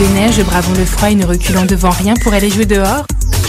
est une habit de neige, bravant le froid et ne reculant devant rien pour aller jouer dehors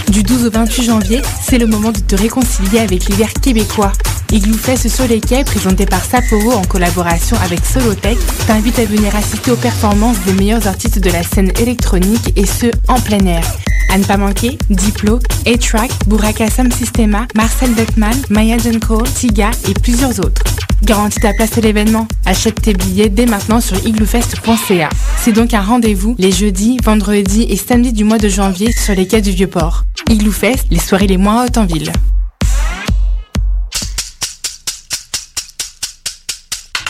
Du 12 au 28 janvier, c'est le moment de te réconcilier avec l'hiver québécois. Igloo sur les quais, présenté par Sapporo en collaboration avec Solotech, t'invite à venir assister aux performances des meilleurs artistes de la scène électronique et ce, en plein air. À ne pas manquer, Diplo, A-Track, Buraka Sam Sistema, Marcel Beckman, Maya Cole, Tiga et plusieurs autres. Garantis ta place à l'événement. Achète tes billets dès maintenant sur igloofest.ca. C'est donc un rendez-vous les jeudis, vendredis et samedis du mois de janvier sur les quais du Vieux-Port. Igloo Fest, les soirées les moins hautes en ville.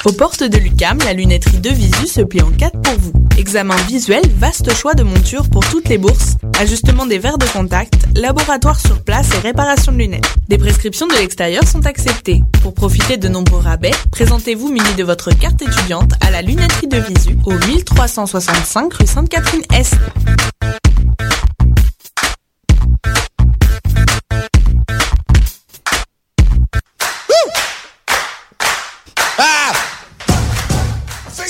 Aux portes de l'UCAM, la lunetterie de Visu se plie en quatre pour vous. Examen visuel, vaste choix de montures pour toutes les bourses, ajustement des verres de contact, laboratoire sur place et réparation de lunettes. Des prescriptions de l'extérieur sont acceptées. Pour profiter de nombreux rabais, présentez-vous muni de votre carte étudiante à la lunetterie de Visu au 1365 rue Sainte-Catherine-Est.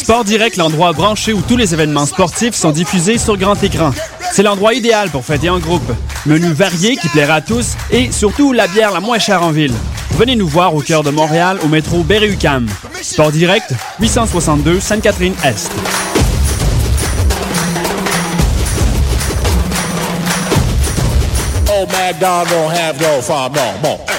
Sport Direct, l'endroit branché où tous les événements sportifs sont diffusés sur grand écran. C'est l'endroit idéal pour fêter en groupe. Menu varié qui plaira à tous et surtout la bière la moins chère en ville. Venez nous voir au cœur de Montréal au métro Berry-UQAM. Sport Direct, 862 Sainte-Catherine-Est. Oh, don't have no.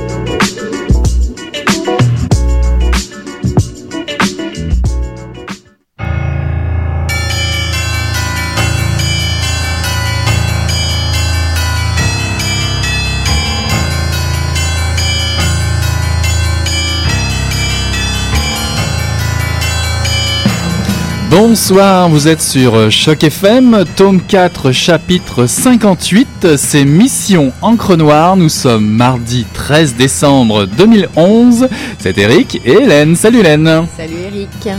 Bonsoir, vous êtes sur Choc FM, tome 4, chapitre 58, c'est Mission Encre Noire. Nous sommes mardi 13 décembre 2011. C'est Eric et Hélène. Salut Hélène. Salut Eric.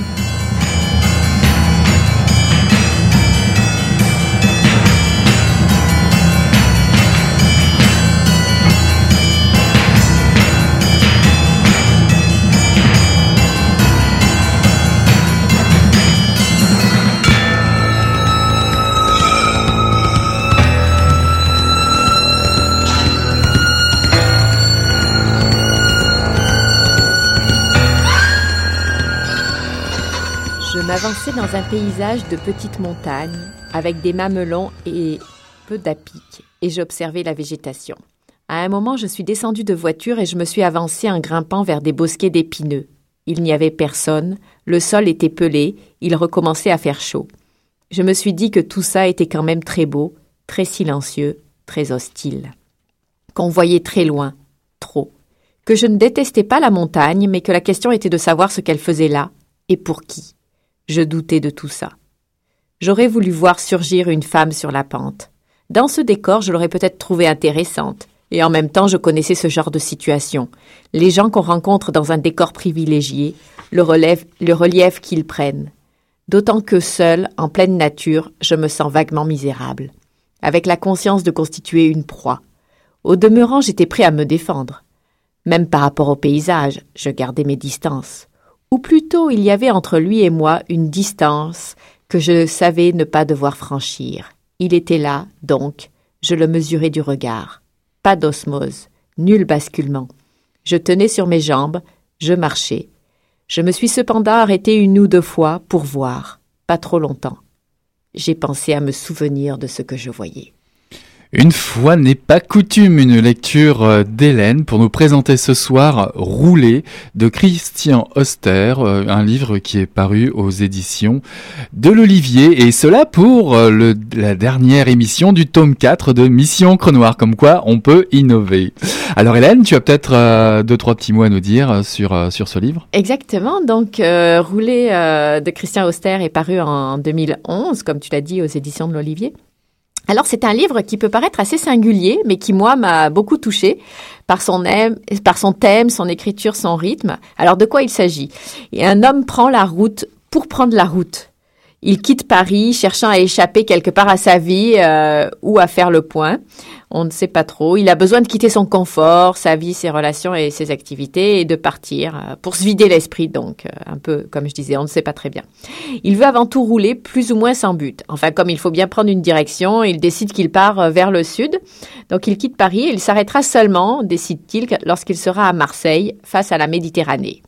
M'avançais dans un paysage de petites montagnes, avec des mamelons et peu d'apics, et j'observais la végétation. À un moment, je suis descendu de voiture et je me suis avancé en grimpant vers des bosquets d'épineux. Il n'y avait personne, le sol était pelé, il recommençait à faire chaud. Je me suis dit que tout ça était quand même très beau, très silencieux, très hostile. Qu'on voyait très loin, trop. Que je ne détestais pas la montagne, mais que la question était de savoir ce qu'elle faisait là, et pour qui. Je doutais de tout ça. J'aurais voulu voir surgir une femme sur la pente. Dans ce décor, je l'aurais peut-être trouvée intéressante. Et en même temps, je connaissais ce genre de situation. Les gens qu'on rencontre dans un décor privilégié, le, le relief qu'ils prennent. D'autant que seul, en pleine nature, je me sens vaguement misérable, avec la conscience de constituer une proie. Au demeurant, j'étais prêt à me défendre. Même par rapport au paysage, je gardais mes distances. Ou plutôt, il y avait entre lui et moi une distance que je savais ne pas devoir franchir. Il était là, donc, je le mesurais du regard. Pas d'osmose, nul basculement. Je tenais sur mes jambes, je marchais. Je me suis cependant arrêté une ou deux fois pour voir, pas trop longtemps. J'ai pensé à me souvenir de ce que je voyais. Une fois n'est pas coutume, une lecture euh, d'Hélène pour nous présenter ce soir Rouler de Christian Auster, euh, un livre qui est paru aux éditions de l'Olivier, et cela pour euh, la dernière émission du tome 4 de Mission Crenoir, comme quoi on peut innover. Alors Hélène, tu as peut-être deux, trois petits mots à nous dire sur, ce livre? Exactement. Donc, euh, euh, de Christian Auster est paru en 2011, comme tu l'as dit, aux éditions de l'Olivier. Alors c'est un livre qui peut paraître assez singulier, mais qui moi m'a beaucoup touché par son, par son thème, son écriture, son rythme. Alors de quoi il s'agit? Et un homme prend la route pour prendre la route. Il quitte Paris, cherchant à échapper quelque part à sa vie euh, ou à faire le point. On ne sait pas trop. Il a besoin de quitter son confort, sa vie, ses relations et ses activités et de partir euh, pour se vider l'esprit. Donc, euh, un peu comme je disais, on ne sait pas très bien. Il veut avant tout rouler plus ou moins sans but. Enfin, comme il faut bien prendre une direction, il décide qu'il part vers le sud. Donc, il quitte Paris et il s'arrêtera seulement, décide-t-il, lorsqu'il sera à Marseille, face à la Méditerranée.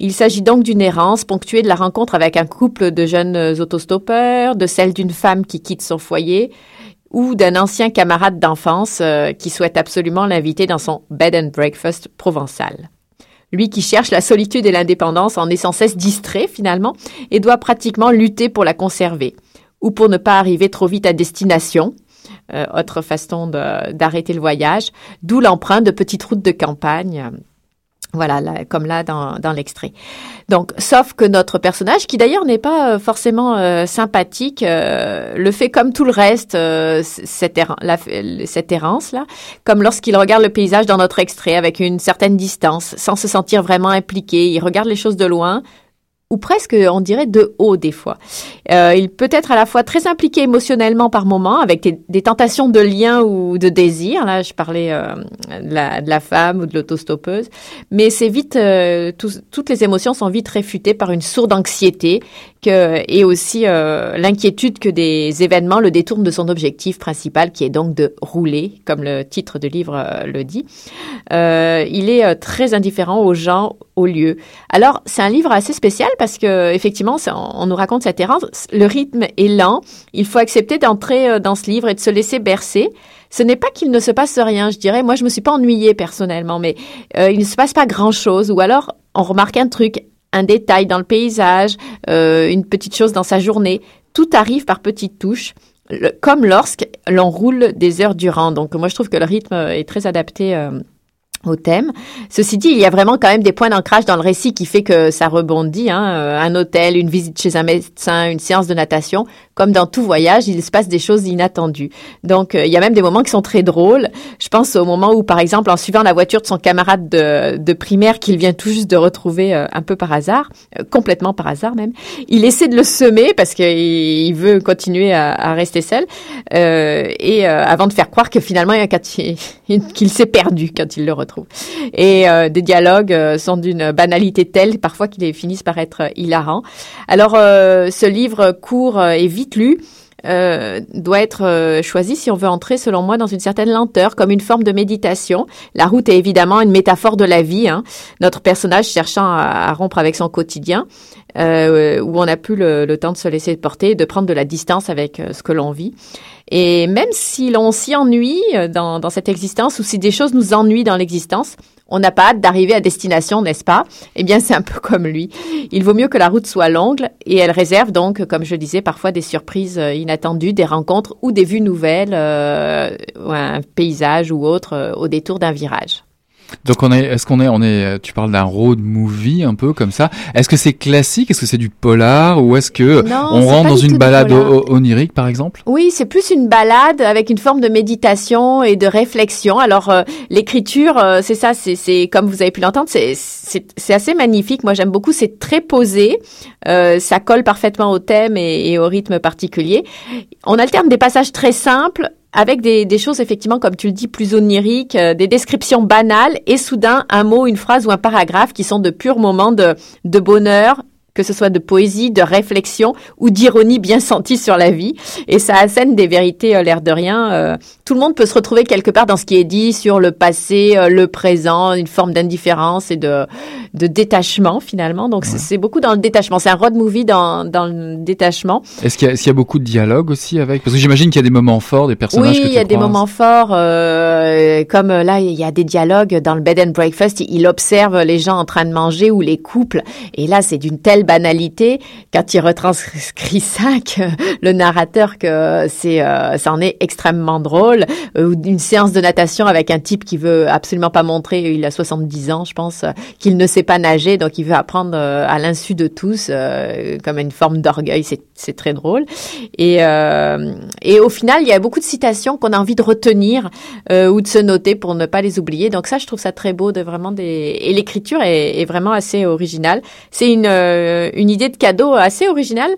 Il s'agit donc d'une errance ponctuée de la rencontre avec un couple de jeunes autostoppeurs, de celle d'une femme qui quitte son foyer ou d'un ancien camarade d'enfance euh, qui souhaite absolument l'inviter dans son bed and breakfast provençal. Lui qui cherche la solitude et l'indépendance en est sans cesse distrait finalement et doit pratiquement lutter pour la conserver ou pour ne pas arriver trop vite à destination, euh, autre façon d'arrêter le voyage, d'où l'emprunt de petites routes de campagne voilà, comme là dans, dans l'extrait. Donc, sauf que notre personnage, qui d'ailleurs n'est pas euh, forcément euh, sympathique, euh, le fait comme tout le reste, cette, cette errance-là, comme lorsqu'il regarde le paysage dans notre extrait avec une certaine distance, sans se sentir vraiment impliqué. Il regarde les choses de loin, ou presque, on dirait, de haut des fois. Euh, il peut être à la fois très impliqué émotionnellement par moments, avec des, tentations de lien ou de désir. Là, je parlais euh, de, la, de, la, femme ou de l'autostoppeuse. Mais c'est vite, euh, toutes les émotions sont vite réfutées par une sourde anxiété que, et aussi euh, l'inquiétude que des événements le détournent de son objectif principal, qui est donc de rouler, comme le titre de livre euh, le dit. Euh, il est très indifférent aux gens, aux lieux. Alors, c'est un livre assez spécial parce que effectivement, on, nous raconte cette errance. Le rythme est lent. Il faut accepter d'entrer dans ce livre et de se laisser bercer. Ce n'est pas qu'il ne se passe rien, je dirais. Moi, je me suis pas ennuyée personnellement, mais il ne se passe pas grand-chose. Ou alors, on remarque un truc, un détail dans le paysage, euh, une petite chose dans sa journée. Tout arrive par petites touches, comme lorsque l'on roule des heures durant. Donc moi je trouve que le rythme est très adapté. Euh, au thème. Ceci dit, il y a vraiment quand même des points d'ancrage dans le récit qui fait que ça rebondit. Hein. Euh, un hôtel, une visite chez un médecin, une séance de natation. Comme dans tout voyage, il se passe des choses inattendues. Donc, euh, il y a même des moments qui sont très drôles. Je pense au moment où, par exemple, en suivant la voiture de son camarade de, primaire qu'il vient tout juste de retrouver euh, un peu par hasard, complètement par hasard même, il essaie de le semer parce qu'il veut continuer à, rester seul. et avant de faire croire que finalement, qu'il s'est perdu quand il le retrouve. Et euh, des dialogues euh, sont d'une banalité telle parfois qu'ils finissent par être hilarants. Alors, euh, ce livre court et vite lu. doit être choisi si on veut entrer, selon moi, dans une certaine lenteur, comme une forme de méditation. La route est évidemment une métaphore de la vie. Hein. Notre personnage cherchant à, rompre avec son quotidien, où on n'a plus le, le, temps de se laisser porter, de prendre de la distance avec ce que l'on vit. Et même si l'on s'y ennuie euh, dans, dans, cette existence ou si des choses nous ennuient dans l'existence, on n'a pas hâte d'arriver à destination, n'est-ce pas? Eh bien, c'est un peu comme lui. Il vaut mieux que la route soit longue et elle réserve donc, comme je disais, parfois des surprises euh, inattendues, des rencontres ou des vues nouvelles, euh, un paysage ou autre euh, au détour d'un virage. Donc on est, est-ce qu'on est, on est, tu parles d'un road movie un peu comme ça. Est-ce que c'est classique? Est-ce que c'est du polar? Ou est-ce que on rentre dans une balade onirique par exemple? Oui, c'est plus une balade avec une forme de méditation et de réflexion. Alors euh, l'écriture, euh, c'est ça, c'est comme vous avez pu l'entendre, c'est c'est assez magnifique. Moi j'aime beaucoup, c'est très posé, euh, ça colle parfaitement au thème et, et au rythme particulier. On alterne des passages très simples avec des, choses effectivement, comme tu le dis, plus oniriques, euh, des descriptions banales, et soudain un mot, une phrase ou un paragraphe qui sont de purs moments de, de bonheur que ce soit de poésie, de réflexion ou d'ironie bien sentie sur la vie. Et ça assène des vérités, euh, l'air de rien. Euh, tout le monde peut se retrouver quelque part dans ce qui est dit sur le passé, euh, le présent, une forme d'indifférence et de, de détachement finalement. Donc c'est beaucoup dans le détachement. C'est un road movie dans, dans le détachement. Est-ce qu'il y, y, a beaucoup de dialogue aussi avec? Parce que j'imagine qu'il y a des moments forts, des personnages. Oui, il y a des moments forts. comme là, il y a des dialogues dans le bed and breakfast. Il observe les gens en train de manger ou les couples. Et là, c'est d'une telle banalité quand il retranscrit ça, que le narrateur que c'est, euh, ça en est extrêmement drôle. Euh, ou une séance de natation avec un type qui veut absolument pas montrer, il a 70 ans, je pense, qu'il ne sait pas nager, donc il veut apprendre à l'insu de tous, comme une forme d'orgueil. C'est, c'est très drôle. Et, et au final, il y a beaucoup de citations qu'on a envie de retenir ou de se noter pour ne pas les oublier. Donc ça, je trouve ça très beau de vraiment des et l'écriture est, est vraiment assez originale. C'est une euh, une idée de cadeau assez originale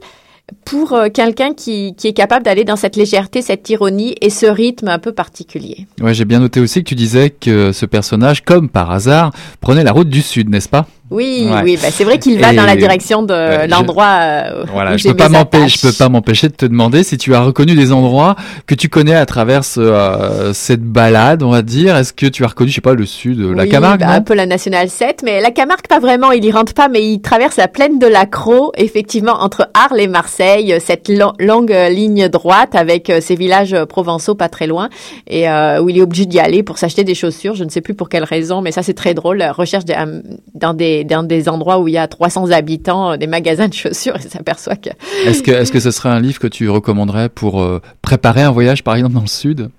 pour euh, quelqu'un qui, qui, est capable d'aller dans cette légèreté, cette ironie et ce rythme un peu particulier. J'ai bien noté aussi que tu disais que ce personnage, comme par hasard, prenait la route du sud, n'est-ce pas? Oui, oui, bah c'est vrai qu'il va dans la direction de l'endroit. Euh, voilà, je peux pas m'empêcher, je peux pas m'empêcher de te demander si tu as reconnu des endroits que tu connais à travers euh, cette balade, on va dire. Est-ce que tu as reconnu, je sais pas, le sud, la Camargue, bah, un peu la nationale 7, mais la Camargue pas vraiment. Il y rentre pas, mais il traverse la plaine de la Croix, effectivement, entre Arles et Marseille, cette longue ligne droite avec euh, ces villages provençaux pas très loin, et où il est obligé d'y aller pour s'acheter des chaussures. Je ne sais plus pour quelle raison, mais ça c'est très drôle. Recherche dans des dans des endroits où il y a 300 habitants, euh, des magasins de chaussures, et s'aperçoit que... Est-ce que, est-ce que ce serait un livre que tu recommanderais pour euh, préparer un voyage, par exemple, dans le Sud?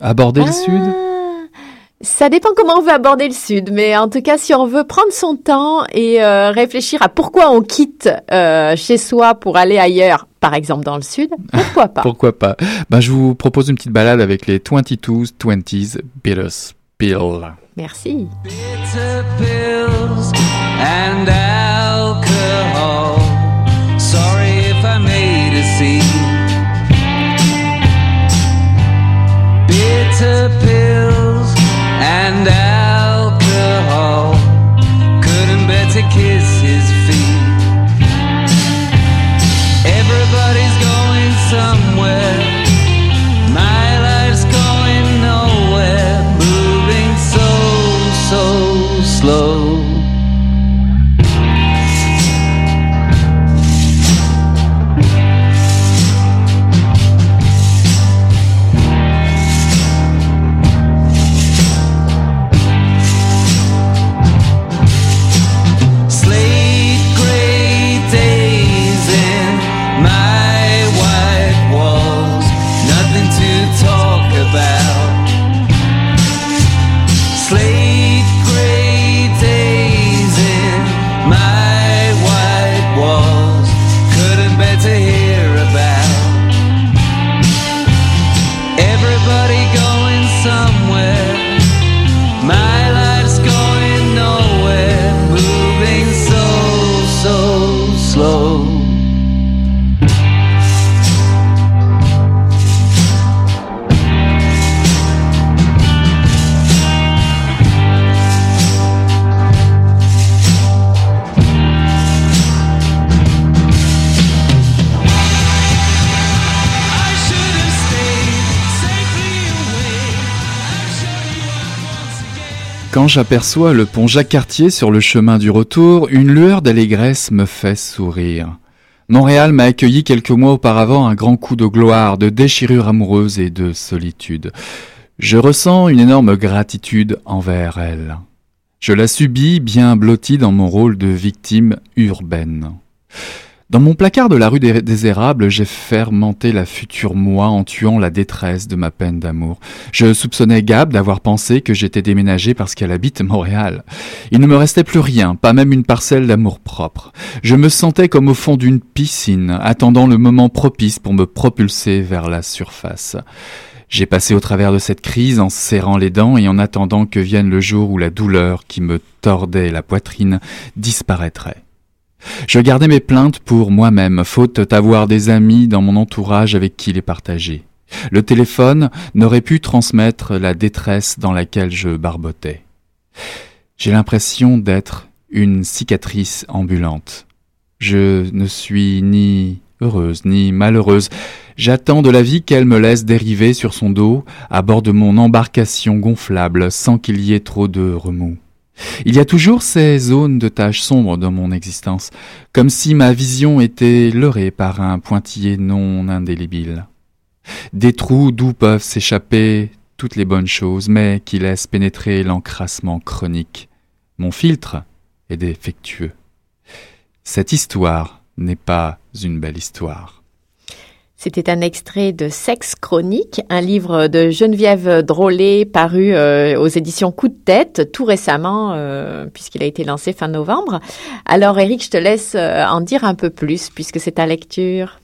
Aborder le ah, Sud ça dépend comment on veut aborder le Sud, mais en tout cas, si on veut prendre son temps et euh, réfléchir à pourquoi on quitte chez soi pour aller ailleurs, par exemple dans le Sud, pourquoi pas? Pourquoi pas? Ben, Je vous propose une petite balade avec les 22s, 20s, Bitters Pill. Merci. J'aperçois le pont Jacques-Cartier sur le chemin du retour, une lueur d'allégresse me fait sourire. Montréal m'a accueilli quelques mois auparavant un grand coup de gloire, de déchirure amoureuse et de solitude. Je ressens une énorme gratitude envers elle. Je la subis bien blottie dans mon rôle de victime urbaine. Dans mon placard de la rue des, Érables, j'ai fermenté la future moi en tuant la détresse de ma peine d'amour. Je soupçonnais Gab d'avoir pensé que j'étais déménagé parce qu'elle habite Montréal. Il ne me restait plus rien, pas même une parcelle d'amour propre. Je me sentais comme au fond d'une piscine, attendant le moment propice pour me propulser vers la surface. J'ai passé au travers de cette crise en serrant les dents et en attendant que vienne le jour où la douleur qui me tordait la poitrine disparaîtrait. Je gardais mes plaintes pour moi-même, faute d'avoir des amis dans mon entourage avec qui les partager. Le téléphone n'aurait pu transmettre la détresse dans laquelle je barbotais. J'ai l'impression d'être une cicatrice ambulante. Je ne suis ni heureuse ni malheureuse. J'attends de la vie qu'elle me laisse dériver sur son dos à bord de mon embarcation gonflable sans qu'il y ait trop de remous. Il y a toujours ces zones de taches sombres dans mon existence, comme si ma vision était leurrée par un pointillé non indélébile. Des trous d'où peuvent s'échapper toutes les bonnes choses, mais qui laissent pénétrer l'encrassement chronique. Mon filtre est défectueux. Cette histoire n'est pas une belle histoire. C'était un extrait de Sexe chronique, un livre de Geneviève Drolet paru euh, aux éditions Coup de tête tout récemment, euh, puisqu'il a été lancé fin novembre. Alors Eric, je te laisse euh, en dire un peu plus, puisque c'est ta lecture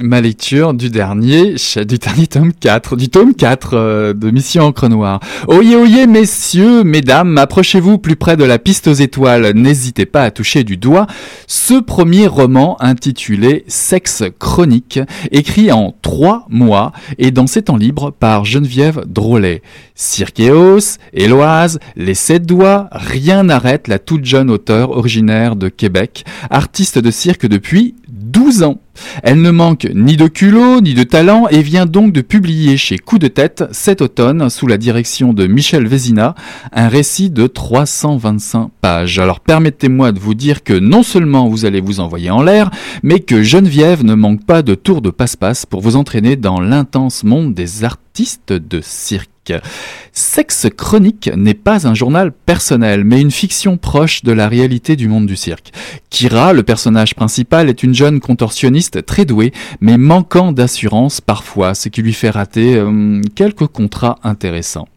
ma lecture du dernier, du dernier tome 4, du tome 4 euh, de Mission Encre Noire. Oyez, oyez, messieurs, mesdames, approchez-vous plus près de la piste aux étoiles, n'hésitez pas à toucher du doigt ce premier roman intitulé Sexe chronique, écrit en trois mois et dans ses temps libres par Geneviève Drolet. Cirqueos, Éloise, Les Sept Doigts, rien n'arrête la toute jeune auteure originaire de Québec, artiste de cirque depuis 12 ans. Elle ne manque ni de culot ni de talent et vient donc de publier chez Coup de tête cet automne, sous la direction de Michel Vézina, un récit de 325 pages. Alors permettez-moi de vous dire que non seulement vous allez vous envoyer en l'air, mais que Geneviève ne manque pas de tours de passe-passe pour vous entraîner dans l'intense monde des artistes de cirque. Sexe Chronique n'est pas un journal personnel, mais une fiction proche de la réalité du monde du cirque. Kira, le personnage principal, est une jeune contorsionniste très douée, mais manquant d'assurance parfois, ce qui lui fait rater euh, quelques contrats intéressants.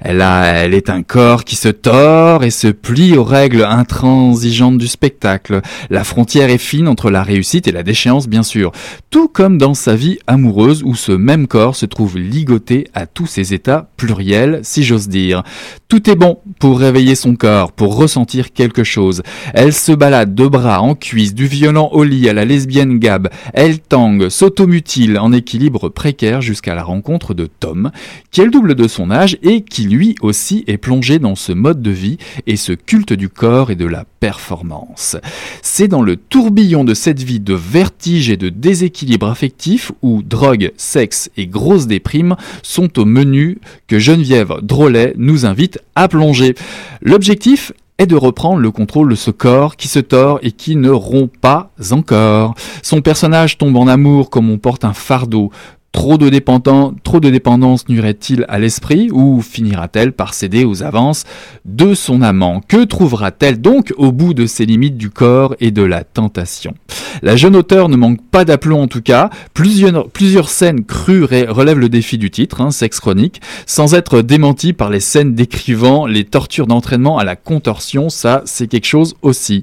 Elle, a, elle est un corps qui se tord et se plie aux règles intransigeantes du spectacle. La frontière est fine entre la réussite et la déchéance, bien sûr. Tout comme dans sa vie amoureuse où ce même corps se trouve ligoté à tous ses états pluriels, si j'ose dire. Tout est bon pour réveiller son corps, pour ressentir quelque chose. Elle se balade de bras en cuisse, du violent au lit à la lesbienne Gab. Elle tangue, s'automutile en équilibre précaire jusqu'à la rencontre de Tom, qui est le double de son âge et qui lui aussi est plongé dans ce mode de vie et ce culte du corps et de la performance. C'est dans le tourbillon de cette vie de vertige et de déséquilibre affectif où drogue, sexe et grosse déprime sont au menu que Geneviève Drolet nous invite à plonger. L'objectif est de reprendre le contrôle de ce corps qui se tord et qui ne rompt pas encore. Son personnage tombe en amour comme on porte un fardeau, Trop de, dépendance, trop de dépendance nuirait-il à l'esprit ou finira-t-elle par céder aux avances de son amant? Que trouvera-t-elle donc au bout de ses limites du corps et de la tentation? La jeune auteure ne manque pas d'aplomb en tout cas. Plusieurs, plusieurs scènes crues relèvent le défi du titre, hein, sexe chronique, sans être démenties par les scènes décrivant les tortures d'entraînement à la contorsion. Ça, c'est quelque chose aussi.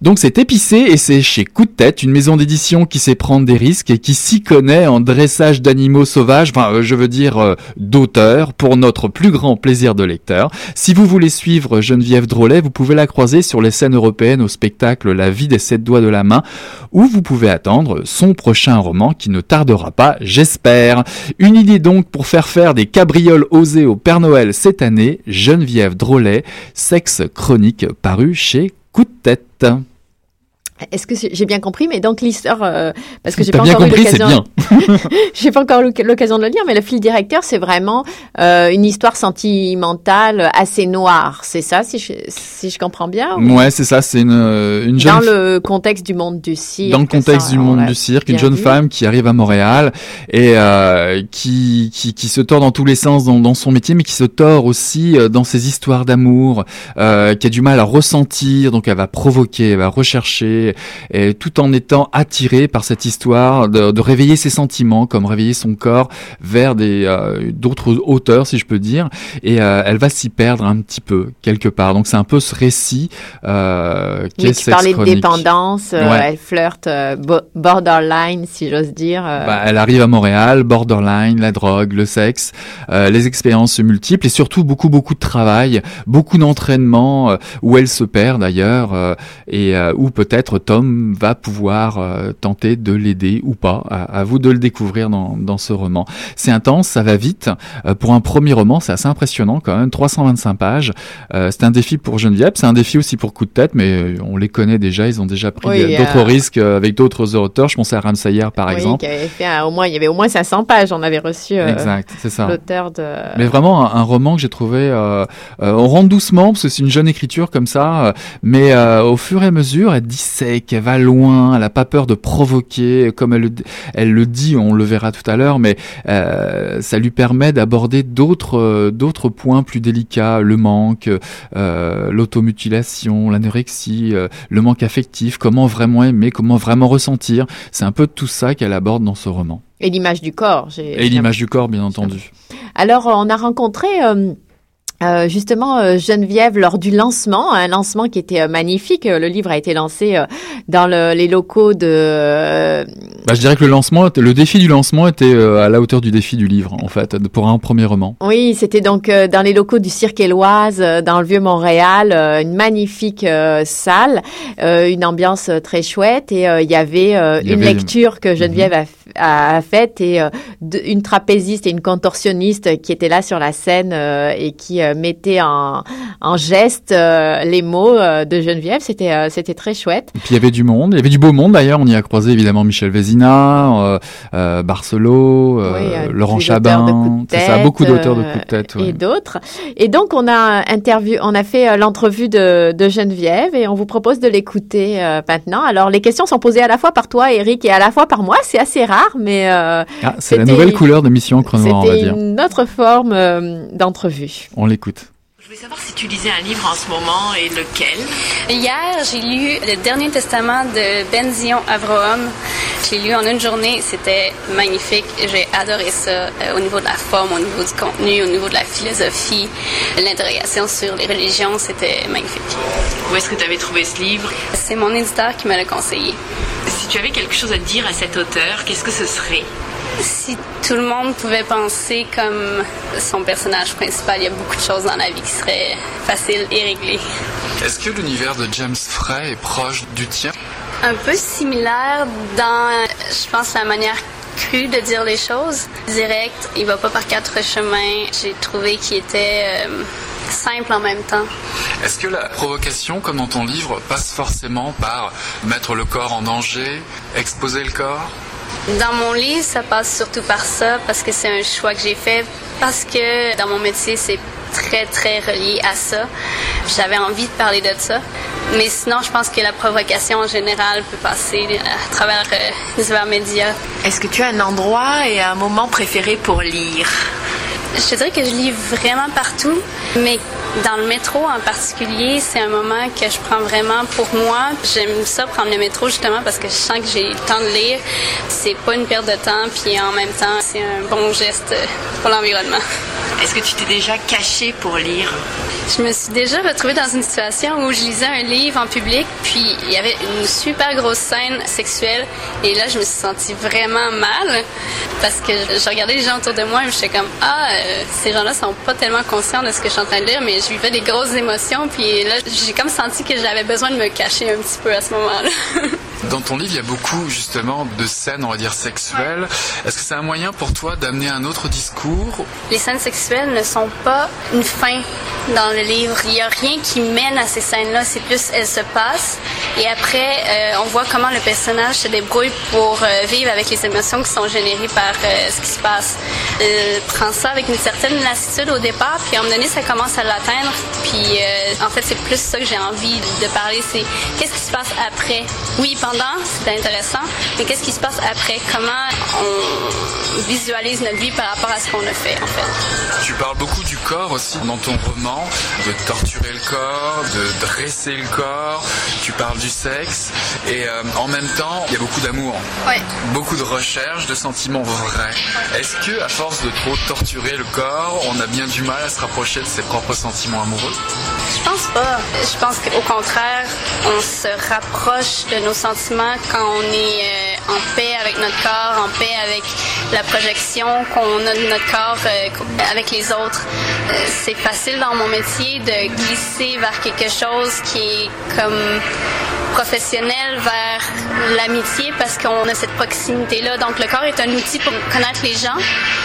Donc c'est épicé et c'est chez Coup de tête, une maison d'édition qui sait prendre des risques et qui s'y connaît en dressage d'animaux sauvages, enfin euh, je veux dire euh, d'auteurs, pour notre plus grand plaisir de lecteur. Si vous voulez suivre Geneviève Drolet, vous pouvez la croiser sur les scènes européennes au spectacle La vie des sept doigts de la main, ou vous pouvez attendre son prochain roman qui ne tardera pas, j'espère. Une idée donc pour faire faire des cabrioles osées au Père Noël cette année, Geneviève Drolet, Sexe chronique paru chez Coup de tête. Est-ce que j'ai bien compris Mais donc l'histoire, euh, parce que j'ai pas encore compris, c'est bien. j'ai pas encore l'occasion de le lire, mais le fil directeur, c'est vraiment euh, une histoire sentimentale assez noire. C'est ça, si je, si je comprends bien Ouais, c'est ça. C'est une, une jeune dans le contexte du monde du cirque. Dans le contexte ça, du on monde du cirque, une jeune vu. femme qui arrive à Montréal et euh, qui, qui qui se tord dans tous les sens dans, dans son métier, mais qui se tord aussi euh, dans ses histoires d'amour, euh, qui a du mal à ressentir. Donc elle va provoquer, elle va rechercher, et tout en étant attirée par cette histoire de, de réveiller ses sentiments, comme réveiller son corps vers des euh, d'autres hauteurs, si je peux dire. Et euh, elle va s'y perdre un petit peu quelque part. Donc c'est un peu ce récit euh, qui est tu Sex parlais de dépendance, euh, Ouais. elle flirte bo- borderline, si j'ose dire. Bah, elle arrive à Montréal, borderline, la drogue, le sexe, les expériences multiples et surtout beaucoup beaucoup de travail, beaucoup d'entraînement où elle se perd d'ailleurs et où peut-être Tom va pouvoir euh, tenter de l'aider ou pas. À, à vous de le découvrir dans, dans ce roman. C'est intense, ça va vite. Euh, pour un premier roman, c'est assez impressionnant quand même, 325 pages. Euh, c'est un défi pour Geneviève, c'est un défi aussi pour Coup de tête, mais on les connaît déjà, ils ont déjà pris Oui, d'autres risques avec d'autres auteurs. Je pensais à Ramsayer par oui, exemple. qui avait fait un- au moins, il y avait au moins 500 pages. On avait reçu Exact, c'est ça. l'auteur de. Mais vraiment un, un roman que j'ai trouvé. On rentre doucement parce que c'est une jeune écriture comme ça, mais au fur et à mesure, elle dit sec, elle va loin, elle a pas peur de provoquer, comme elle, le- elle le dit, on le verra tout à l'heure, mais euh, ça lui permet d'aborder d'autres euh, d'autres points plus délicats, le manque, euh, l'automutilation, l'anorexie, le manque affectif, comment vraiment aimer, comment vraiment ressentir. C'est un peu tout ça qu'elle aborde dans ce roman. Et l'image du corps. Et l'image du corps, bien entendu. Alors, on a rencontré euh, justement euh, Geneviève lors du lancement, un lancement qui était euh, magnifique. Euh, Le livre a été lancé dans le- les locaux de... Bah, je dirais que le lancement, le défi du lancement était à la hauteur du défi du livre, en fait, pour un premier roman. oui, c'était donc dans les locaux du Cirque Éloise, dans le Vieux-Montréal, euh, une magnifique salle, une ambiance très chouette et il y avait y une avait- lecture que Geneviève a, f- a, a faite et euh, de- une trapéziste et une contorsionniste qui étaient là sur la scène euh, et qui euh, mettaient en, en geste les mots de Geneviève. C'était c'était très chouette. Et puis il y avait du monde, il y avait du beau monde d'ailleurs, on y a croisé évidemment Michel Vézina, Barcelot, euh, Oui, Laurent de Chabin, de c'est ça, beaucoup d'auteurs de coups de tête. ouais. et d'autres. Et donc on a interview, on a fait l'entrevue de, de Geneviève et on vous propose de l'écouter maintenant. Alors les questions sont posées à la fois par toi, Eric, et à la fois par moi. C'est assez rare, mais euh, Ah, c'est la c'était- nouvelle couleur de Mission Noire, on va c'était dire. une autre forme euh, d'entrevue. On l'écoute. Je voulais savoir si tu lisais un livre en ce moment et lequel. Hier, j'ai lu le dernier testament de Ben Zion Avraham. Je l'ai lu en une journée. C'était magnifique. J'ai adoré ça euh, au niveau de la forme, au niveau du contenu, au niveau de la philosophie, l'interrogation sur les religions. C'était magnifique. Où est-ce que tu avais trouvé ce livre? C'est mon éditeur qui me l'a conseillé. Si tu avais quelque chose à dire à cet auteur, qu'est-ce que ce serait? Si tout le monde pouvait penser comme son personnage principal, il y a beaucoup de choses dans la vie qui seraient faciles et réglées. Est-ce que l'univers de James Frey est proche du tien? Un peu similaire dans, je pense, la manière crue de dire les choses. Direct, il va pas par quatre chemins. J'ai trouvé qu'il était euh, simple en même temps. Est-ce que la provocation, comme dans ton livre, passe forcément par mettre le corps en danger, exposer le corps? Dans mon livre, ça passe surtout par ça parce que c'est un choix que j'ai fait parce que dans mon métier, c'est très très relié à ça. J'avais envie de parler de ça. Mais sinon, je pense que la provocation en général peut passer à travers euh, divers médias. Est-ce que tu as un endroit et un moment préféré pour lire? Je dirais que je lis vraiment partout, mais dans le métro en particulier, c'est un moment que je prends vraiment pour moi. J'aime ça prendre le métro justement parce que je sens que j'ai le temps de lire. C'est pas une perte de temps, puis en même temps, c'est un bon geste pour l'environnement. Est-ce que tu t'es déjà caché pour lire? Je me suis déjà retrouvée dans une situation où je lisais un livre en public, puis il y avait une super grosse scène sexuelle, et là, je me suis sentie vraiment mal parce que je regardais les gens autour de moi et j'étais comme ah, euh, ces gens-là sont pas tellement conscients de ce que je suis en train de lire, mais je vivais des grosses émotions, puis là, j'ai comme senti que j'avais besoin de me cacher un petit peu à ce moment-là. Dans ton livre, il y a beaucoup justement de scènes, on va dire, sexuelles. Est-ce que c'est un moyen pour toi d'amener un autre discours? Les scènes sexuelles ne sont pas une fin dans le livre. Il n'y a rien qui mène à ces scènes-là. C'est plus elles se passent. Et après, euh, on voit comment le personnage se débrouille pour euh, vivre avec les émotions qui sont générées par euh, ce qui se passe. Euh, prend ça avec une certaine lassitude au départ, puis à un moment donné, ça commence à l'atteindre. Puis en fait, c'est plus ça que j'ai envie de parler. C'est qu'est-ce qui se passe après? Oui, pendant, c'est intéressant, mais qu'est-ce qui se passe après? Comment on visualise notre vie par rapport à ce qu'on a fait, en fait? Tu parles beaucoup du corps aussi dans ton roman, de torturer le corps, de dresser le corps. Tu parles du sexe et euh, en même temps, il y a beaucoup d'amour, Ouais. beaucoup de recherche, de sentiments vrais. Est-ce que à force de trop torturer le corps, on a bien du mal à se rapprocher de ses propres sentiments amoureux? Pense pas. Je pense qu'au contraire, on se rapproche de nos sentiments quand on est euh, en paix avec notre corps, en paix avec la projection qu'on a de notre corps euh, avec les autres. Euh, c'est facile dans mon métier de glisser vers quelque chose qui est comme professionnel vers l'amitié parce qu'on a cette proximité-là. Donc le corps est un outil pour connaître les gens.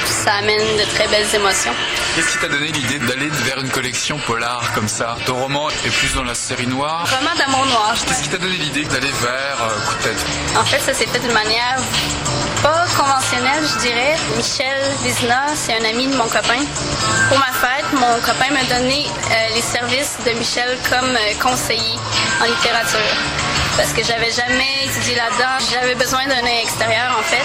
Ça amène de très belles émotions. Qu'est-ce qui t'a donné l'idée d'aller vers une collection polar comme ça? Ton roman est plus dans la série noire. Roman d'amour noir. Qu'est-ce qui t'a donné l'idée d'aller vers euh, Coup de tête? En fait, ça s'est fait d'une manière pas conventionnelle, je dirais. Michel Vizina, c'est un ami de mon copain. Pour ma mon copain m'a donné euh, les services de Michel comme euh, conseiller en littérature. parce que j'avais jamais étudié là-dedans. J'avais besoin d'un extérieur, en fait,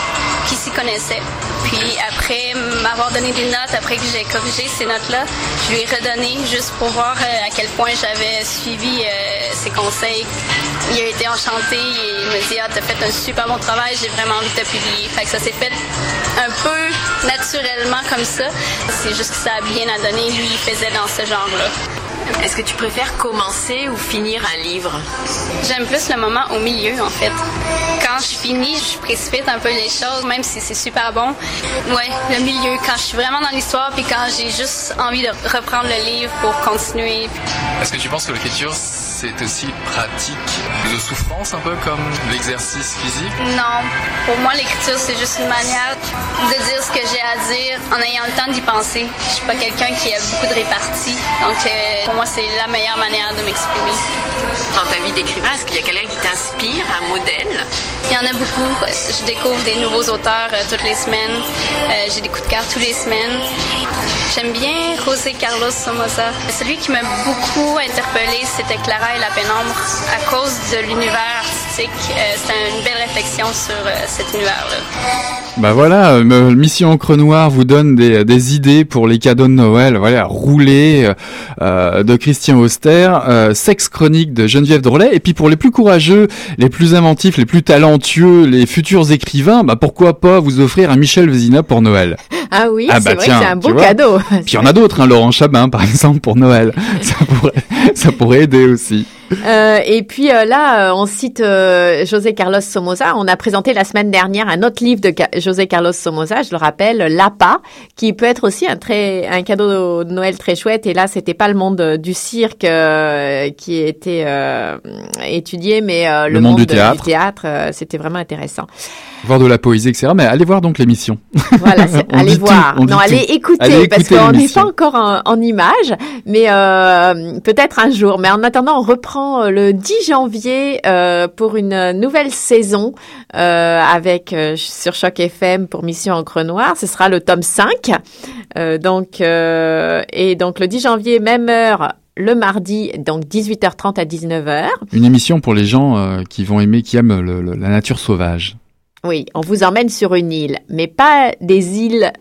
qui s'y connaissait. Puis après m'avoir donné des notes, après que j'ai corrigé ces notes-là, je lui ai redonné juste pour voir euh, à quel point j'avais suivi ses conseils. Il a été enchanté et il me dit Ah, t'as fait un super bon travail, j'ai vraiment envie de te publier. Fait que ça s'est fait un peu naturellement comme ça. C'est juste que ça a bien à donner. Lui, il faisait dans ce genre-là. Est-ce que tu préfères commencer ou finir un livre? J'aime plus le moment au milieu, en fait. Quand je finis, je précipite un peu les choses, même si c'est super bon. Ouais, le milieu, quand je suis vraiment dans l'histoire, puis quand j'ai juste envie de reprendre le livre pour continuer. Est-ce que tu penses que l'écriture, c'est aussi pratique? De souffrance, un peu comme l'exercice physique? Non, pour moi, l'écriture, c'est juste une manière de dire ce que j'ai à dire en ayant le temps d'y penser. Je suis pas quelqu'un qui a beaucoup de réparties, donc euh, moi, c'est la meilleure manière de m'exprimer. Dans ta vie d'écrivain, est-ce qu'il y a quelqu'un qui t'inspire, un modèle? Il y en a beaucoup. Je découvre des nouveaux auteurs euh, toutes les semaines. Euh, j'ai des coups de cœur tous les semaines. J'aime bien José Carlos Somoza. Celui qui m'a beaucoup interpellé, c'était Clara et la pénombre. À cause de l'univers euh, c'est une belle réflexion sur euh, cet univers-là. Bah voilà, euh, Mission Encre Noire vous donne des, des idées pour les cadeaux de Noël. Voilà, rouler euh, de Christian Auster, euh, Sexe chronique de Geneviève Drolet, et puis pour les plus courageux, les plus inventifs, les plus talentueux, les futurs écrivains, bah pourquoi pas vous offrir un Michel Vézina pour Noël. Ah oui, Ah c'est bah vrai tiens, que c'est un beau cadeau. Puis il y en a d'autres, hein, Laurent Chabin par exemple pour Noël. Ça pourrait, ça pourrait aider aussi. Euh, et puis euh, là, euh, on cite José Carlos Somoza. On a présenté la semaine dernière un autre livre de Ca- José Carlos Somoza, je le rappelle, L'APA, qui peut être aussi un très un cadeau de Noël très chouette. Et là, c'était pas le monde du cirque qui était étudié, mais euh, le, monde du théâtre. théâtre, c'était vraiment intéressant. Voir de la poésie, etc. Mais allez voir donc l'émission. Voilà, allez tout, voir. non, allez écouter, Allez parce qu'on n'est pas encore en, en images, mais euh, peut-être un jour. Mais en attendant, on reprend euh, le 10 janvier euh, pour une nouvelle saison euh, avec sur Choc FM pour Mission Encre Noire. Ce sera le tome 5. Euh, donc et donc le 10 janvier, même heure. Le mardi, donc 18h30 à 19h. Une émission pour les gens euh, qui vont aimer, qui aiment le- le- la nature sauvage. Oui, on vous emmène sur une île, mais pas des îles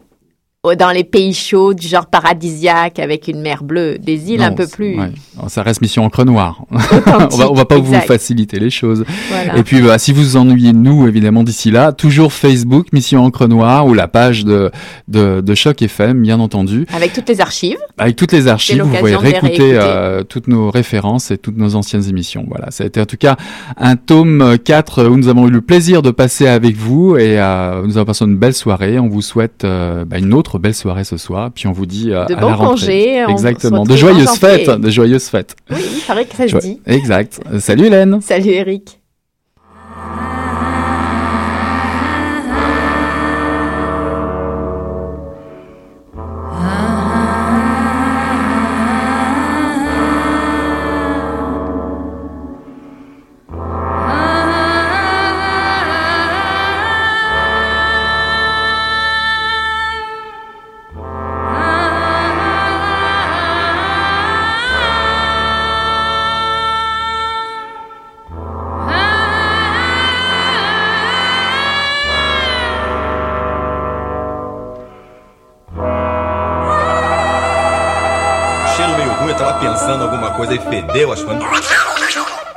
dans les pays chauds du genre paradisiaque avec une mer bleue, des îles Non, un peu plus. ouais. Ça reste mission encre noire. on va, on va pas vous faciliter les choses. Voilà. Et puis, bah, si vous vous ennuyez de nous, évidemment, d'ici là, toujours Facebook, mission encre noire, ou la page de, de, de Choc FM, bien entendu. Avec toutes les archives. Avec toutes les archives, vous pouvez réécouter. euh, toutes nos références et toutes nos anciennes émissions. Voilà, ça a été en tout cas un tome 4 où nous avons eu le plaisir de passer avec vous et euh, nous avons passé une belle soirée. On vous souhaite euh, bah, une autre belle soirée ce soir. Puis on vous dit euh, De à bons la rentrée. congés, on Exactement, de joyeuses fêtes, de joyeuses fêtes. Oui, il paraît que ça se dit. Exact. Euh, Salut Hélène. Salut Eric. E fedeu, que.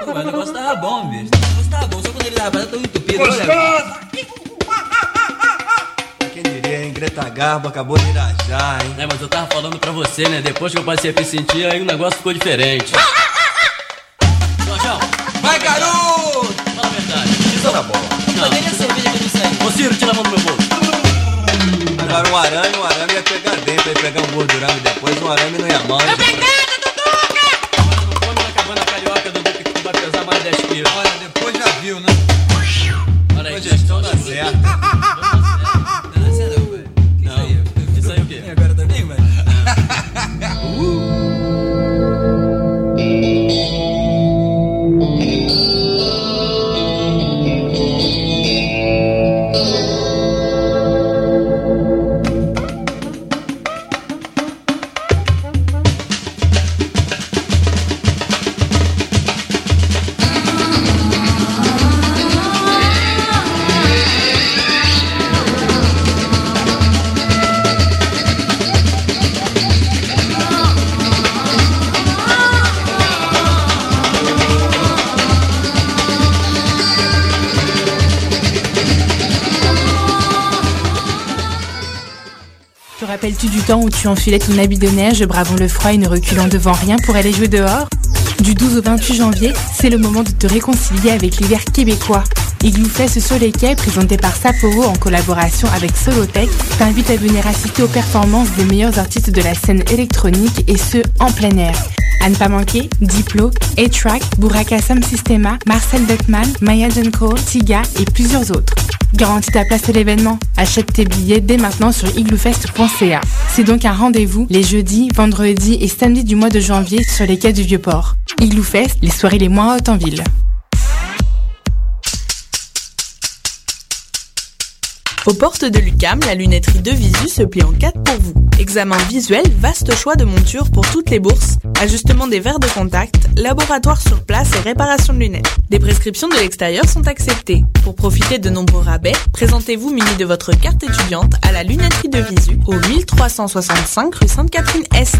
Pô, mas o negócio tava bom, bicho. O negócio tava bom, só quando ele tava tão entupido. olha. Quem diria, hein? Greta Garbo acabou de irajar, hein? É, mas eu tava falando pra você, né? Depois que eu passei a me sentir, aí o negócio ficou diferente. Jorjão, Vai, garoto! fala a verdade. Isso tá bom. Não, nem a cerveja que eu não sei. Ô, Ciro, tira a mão do meu bolso. Agora um arame, um arame ia pegar dentro, ia pegar um gordurame depois, um arame não ia mal. hein? Come tu enfilais ton habit de neige, bravant le froid et ne reculant devant rien pour aller jouer dehors Du 12 au 28 janvier, c'est le moment de te réconcilier avec l'hiver québécois. Igloo Fest sur les quais, présenté par Sapporo en collaboration avec Solotech, t'invite à venir assister aux performances des meilleurs artistes de la scène électronique et ce, en plein air. À ne pas manquer, Diplo, A-Track, Buraka Sam Sistema, Marcel Beckman, Maya Cole, Tiga et plusieurs autres. Garantis ta place à l'événement. Achète tes billets dès maintenant sur igloofest.ca. C'est donc un rendez-vous les jeudis, vendredis et samedis du mois de janvier sur les quais du Vieux-Port. Igloo Fest, les soirées les moins hautes en ville. Aux portes de l'UCAM, la lunetterie de Visu se plie en quatre pour vous. Examen visuel, vaste choix de montures pour toutes les bourses, ajustement des verres de contact, laboratoire sur place et réparation de lunettes. Des prescriptions de l'extérieur sont acceptées. Pour profiter de nombreux rabais, présentez-vous muni de votre carte étudiante à la lunetterie de Visu au 1365 rue Sainte-Catherine-Est.